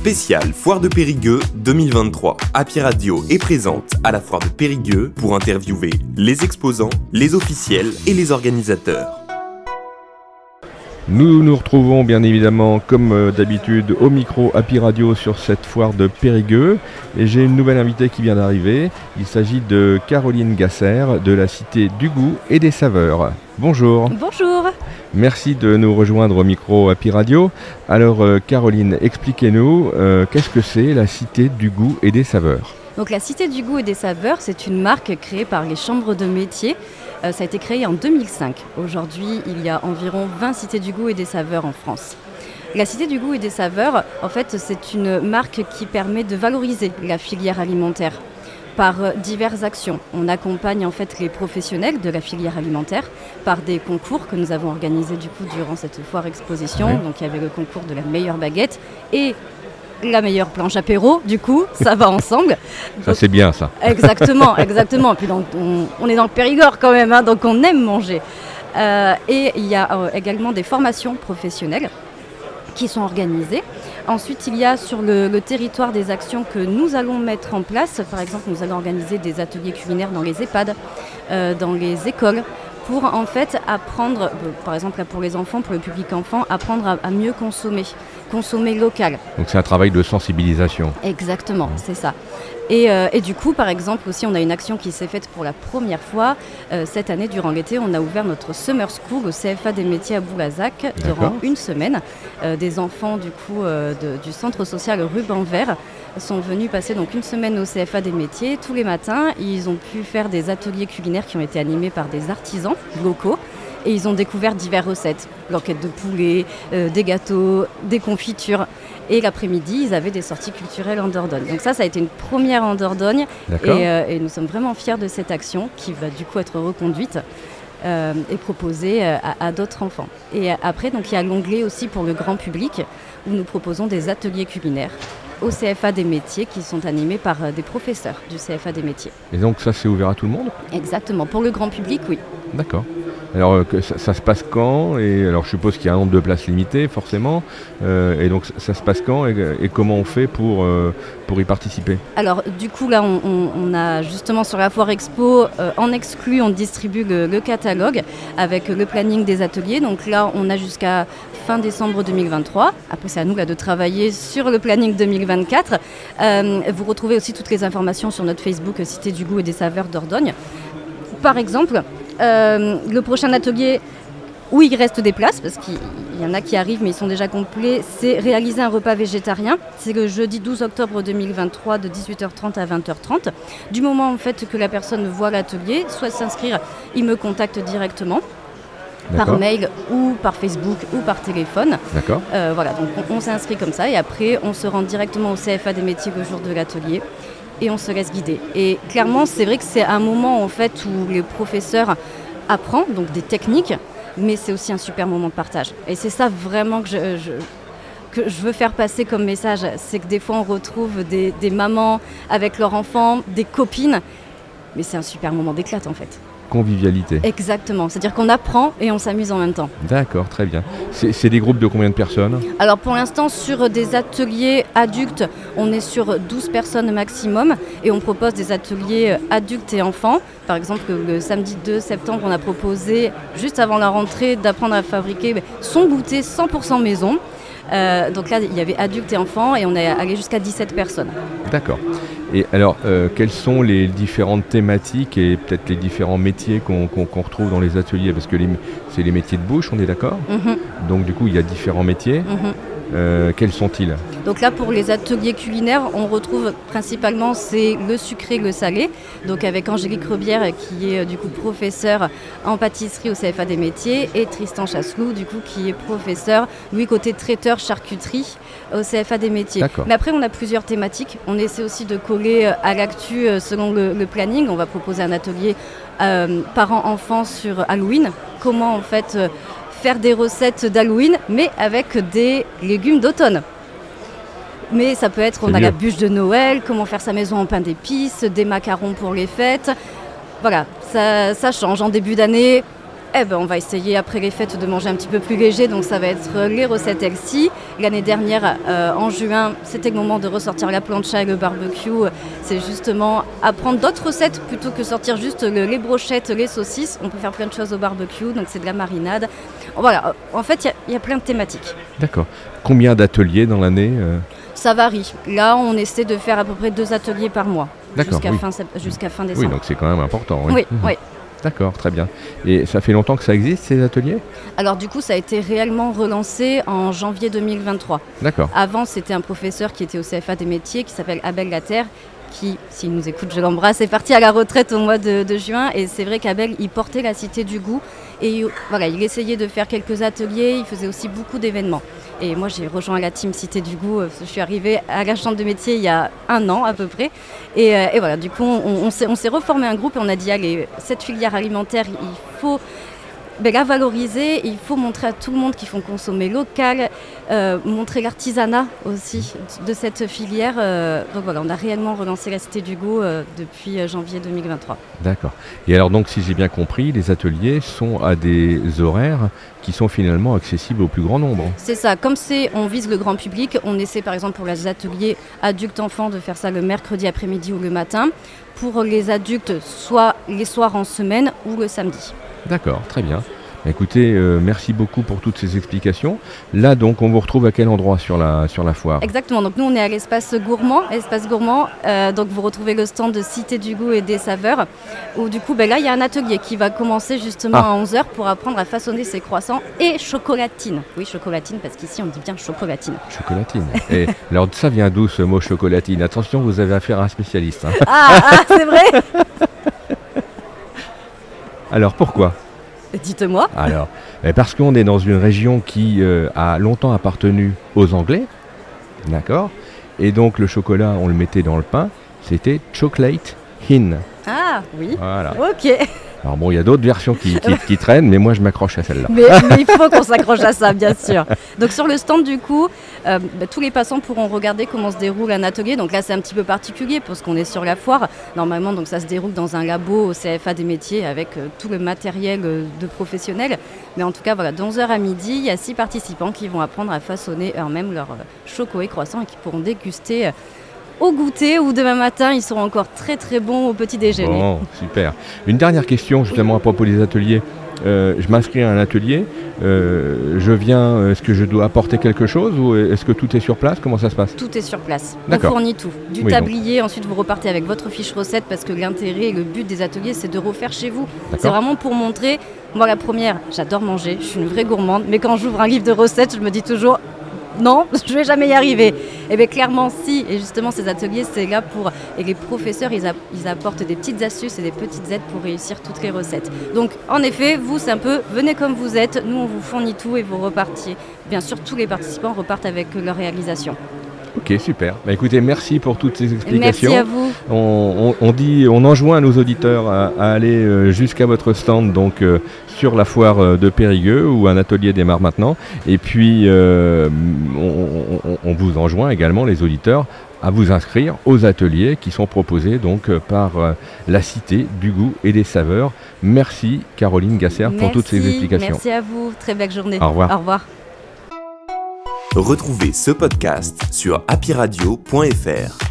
Spécial Foire de Périgueux 2023. Happy Radio est présente à la Foire de Périgueux pour interviewer les exposants, les officiels et les organisateurs. Nous nous retrouvons bien évidemment comme euh, d'habitude au micro Happy Radio sur cette foire de Périgueux et j'ai une nouvelle invitée qui vient d'arriver. Il s'agit de Caroline Gasser de la Cité du Goût et des Saveurs. Bonjour. Bonjour. Merci de nous rejoindre au micro Happy Radio. Alors euh, Caroline, expliquez-nous euh, qu'est-ce que c'est la Cité du Goût et des Saveurs? Donc la Cité du Goût et des Saveurs, c'est une marque créée par les chambres de métier euh, ça a été créé en 2005. Aujourd'hui, il y a environ 20 cités du goût et des saveurs en France. La Cité du goût et des saveurs, en fait, c'est une marque qui permet de valoriser la filière alimentaire par euh, diverses actions. On accompagne en fait les professionnels de la filière alimentaire par des concours que nous avons organisés du coup durant cette foire exposition. Donc il y avait le concours de la meilleure baguette et la meilleure planche apéro, du coup, ça va ensemble. Ça c'est bien ça. Exactement, exactement. Puis donc, on, est dans le Périgord quand même, hein, donc on aime manger. Euh, et il y a euh, également des formations professionnelles qui sont organisées. Ensuite, il y a sur le, territoire des actions que nous allons mettre en place. Par exemple, nous allons organiser des ateliers culinaires dans les EHPAD, euh, dans les écoles, pour en fait apprendre, par exemple pour les enfants, pour le public enfant, apprendre à mieux consommer consommer local. Donc c'est un travail de sensibilisation. Exactement, c'est ça. Euh, et, du coup, par exemple, aussi, on a une action qui s'est faite pour la première fois euh, cette année durant l'été. On a ouvert notre Summer School au CFA des métiers à Boulazac durant une semaine. Euh, des enfants du coup du centre social Ruban Vert sont venus passer donc une semaine au CFA des métiers tous les matins. Ils ont pu faire des ateliers culinaires qui ont été animés par des artisans locaux et ils ont découvert diverses recettes, l'enquête de poulet, euh, des gâteaux, des confitures. Et l'après-midi, ils avaient des sorties culturelles en Dordogne. Donc ça, ça a été une première en Dordogne euh, et, nous sommes vraiment fiers de cette action qui va du coup être reconduite. Euh, et proposée à, d'autres enfants. Et après, donc il y a l'onglet aussi pour le grand public où nous proposons des ateliers culinaires au CFA des métiers qui sont animés par des professeurs du CFA des métiers. Et donc ça c'est ouvert à tout le monde? Exactement, pour le grand public oui. D'accord. Alors euh, ça, se passe quand Et alors je suppose qu'il y a un nombre de places limitées forcément. Euh, et donc ça, se passe quand et, comment on fait pour, euh, pour y participer? Alors du coup là on, a justement sur la foire expo en exclu on distribue le, catalogue avec le planning des ateliers. Donc là on a jusqu'à fin décembre 2023. Après c'est à nous là de travailler sur le planning 2024. vous retrouvez aussi toutes les informations sur notre Facebook Cité du goût et des saveurs d'Ordogne. Par exemple, le prochain atelier où il reste des places, parce qu'il y en a qui arrivent mais ils sont déjà complets, c'est réaliser un repas végétarien. C'est le jeudi 12 octobre 2023 de 18h30 à 20h30. Du moment en fait que la personne voit l'atelier, soit s'inscrire, il me contacte directement par mail ou par Facebook ou par téléphone. D'accord. Euh, voilà, donc on s'inscrit comme ça et après on se rend directement au CFA des métiers le jour de l'atelier et on se laisse guider. Et clairement, c'est vrai que c'est un moment en fait où les professeurs apprennent donc des techniques, mais c'est aussi un super moment de partage. Et c'est ça vraiment que je, que je veux faire passer comme message, c'est que des fois on retrouve des mamans avec leurs enfants, des copines, mais c'est un super moment d'éclate en fait convivialité. Exactement, c'est-à-dire qu'on apprend et on s'amuse en même temps. D'accord, très bien. C'est des groupes de combien de personnes? Alors pour l'instant, sur des ateliers adultes, on est sur 12 personnes maximum et on propose des ateliers adultes et enfants. Par exemple, le samedi 2 septembre, on a proposé, juste avant la rentrée, d'apprendre à fabriquer son goûter 100% maison. Euh, donc là, il y avait adultes et enfants et on est allé jusqu'à 17 personnes. D'accord. Et alors, euh, quelles sont les différentes thématiques et peut-être les différents métiers qu'on retrouve dans les ateliers? Parce que c'est les métiers de bouche, on est d'accord? Mhm. Donc du coup, il y a différents métiers. Mhm. Euh, quels sont-ils Donc là, pour les ateliers culinaires, on retrouve principalement c'est le sucré, le salé. Donc avec Angélique Rebière qui est euh, du coup professeur en pâtisserie au CFA des métiers et Tristan Chasselou du coup qui est professeur, lui côté traiteur charcuterie au CFA des métiers. Mais après, on a plusieurs thématiques. On essaie aussi de coller euh, à l'actu selon le, planning. On va proposer un atelier parents-enfants sur Halloween. Comment en fait faire des recettes d'Halloween, mais avec des légumes d'automne. Mais ça peut être, on a la bûche de Noël, comment faire sa maison en pain d'épices, des macarons pour les fêtes. Voilà, ça, change. En début d'année, eh ben, on va essayer après les fêtes de manger un petit peu plus léger, donc ça va être les recettes Elsie. L'année dernière, euh, en juin, c'était le moment de ressortir la plancha et le barbecue. C'est justement apprendre d'autres recettes plutôt que sortir juste les brochettes, les saucisses. On peut faire plein de choses au barbecue, donc c'est de la marinade. Voilà, en fait, il y, a plein de thématiques. D'accord. Combien d'ateliers dans l'année euh Ça varie. Là, on essaie de faire à peu près deux ateliers par mois. Jusqu'à fin, fin décembre. Oui, donc c'est quand même important. Oui, oui. D'accord, très bien. Et ça fait longtemps que ça existe, ces ateliers? Alors du coup, ça a été réellement relancé en janvier 2023. D'accord. Avant, c'était un professeur qui était au CFA des métiers, qui s'appelle Abel Laterre, qui, s'il nous écoute, je l'embrasse, est parti à la retraite au mois de, de juin. Et c'est vrai qu'Abel, il portait la cité du goût. Et voilà, il essayait de faire quelques ateliers, il faisait aussi beaucoup d'événements. Et moi, j'ai rejoint la team Cité du Goût. Je suis arrivée à la chambre de métier il y a un an à peu près. Et, euh, voilà, du coup, on, on s'est reformé un groupe et on a dit allez, cette filière alimentaire, il faut ben, la valoriser. Il faut montrer à tout le monde qu'il faut consommer local, euh, montrer l'artisanat aussi de cette filière. Euh, donc voilà, on a réellement relancé la Cité du euh, depuis janvier 2023. D'accord. Et alors donc, si j'ai bien compris, les ateliers sont à des horaires qui sont finalement accessibles au plus grand nombre. C'est ça. Comme c'est, on vise le grand public, on essaie par exemple pour les ateliers adultes-enfants de faire ça le mercredi après-midi ou le matin. Pour les adultes, soit les soirs en semaine ou le samedi. D'accord, très bien. Écoutez, euh, merci beaucoup pour toutes ces explications. Là, donc, on vous retrouve à quel endroit sur la, sur la foire? Exactement. Donc, nous, on est à l'espace gourmand. Espace gourmand. Euh, donc, vous retrouvez le stand de Cité du goût et des saveurs. Où, du coup, ben, là, il y a un atelier qui va commencer justement ah. à 11h pour apprendre à façonner ses croissants et chocolatine. Oui, chocolatine, parce qu'ici, on dit bien chocolatine. Chocolatine. et alors, ça vient d'où ce mot chocolatine? Attention, vous avez affaire à un spécialiste. Hein. Ah, ah c'est vrai Alors, pourquoi Dites-moi. Alors, parce qu'on est dans une région qui euh, a longtemps appartenu aux Anglais, d'accord? Et donc le chocolat, on le mettait dans le pain, c'était chocolate hin. Ah oui. Voilà. Ok. Alors bon, il y a d'autres versions qui, traînent, mais moi je m'accroche à celle-là. Mais, il faut qu'on s'accroche à ça, bien sûr. Donc sur le stand du coup, euh, bah, tous les passants pourront regarder comment se déroule un atelier. Donc là c'est un petit peu particulier parce qu'on est sur la foire. Normalement donc ça se déroule dans un labo au CFA des métiers avec euh, tout le matériel euh, de professionnels. Mais en tout cas voilà, de 11h à midi, il y a six participants qui vont apprendre à façonner eux-mêmes leur choco et croissant et qui pourront déguster au goûter ou demain matin, ils seront encore très très bons au petit déjeuner. Bon, super. Une dernière question justement à propos des ateliers. Euh, je m'inscris à un atelier, euh, je viens, est-ce que je dois apporter quelque chose ou est-ce que tout est sur place? Comment ça se passe? Tout est sur place. On fournit tout. Du tablier, ensuite vous repartez avec votre fiche recette parce que l'intérêt et le but des ateliers c'est de refaire chez vous. C'est vraiment pour montrer. Moi la première, j'adore manger, je suis une vraie gourmande, mais quand j'ouvre un livre de recettes, je me dis toujours non, je vais jamais y arriver. Et eh bien clairement si, et justement ces ateliers c'est là pour, et les professeurs ils, apportent des petites astuces et des petites aides pour réussir toutes les recettes. Donc en effet, vous c'est un peu, venez comme vous êtes, nous on vous fournit tout et vous repartiez. Bien sûr tous les participants repartent avec leur réalisation. Ok, super. Bah, écoutez, merci pour toutes ces explications. Merci à vous. On, dit, on enjoint nos auditeurs à, aller euh, jusqu'à votre stand, donc euh, sur la foire euh, de Périgueux, où un atelier démarre maintenant. Et puis, on, vous enjoint également, les auditeurs, à vous inscrire aux ateliers qui sont proposés donc par la Cité du goût et des saveurs. Merci Caroline Gasser pour toutes ces explications. Merci à vous. Très belle journée. Au revoir. Au revoir. Retrouvez ce podcast sur happyradio.fr.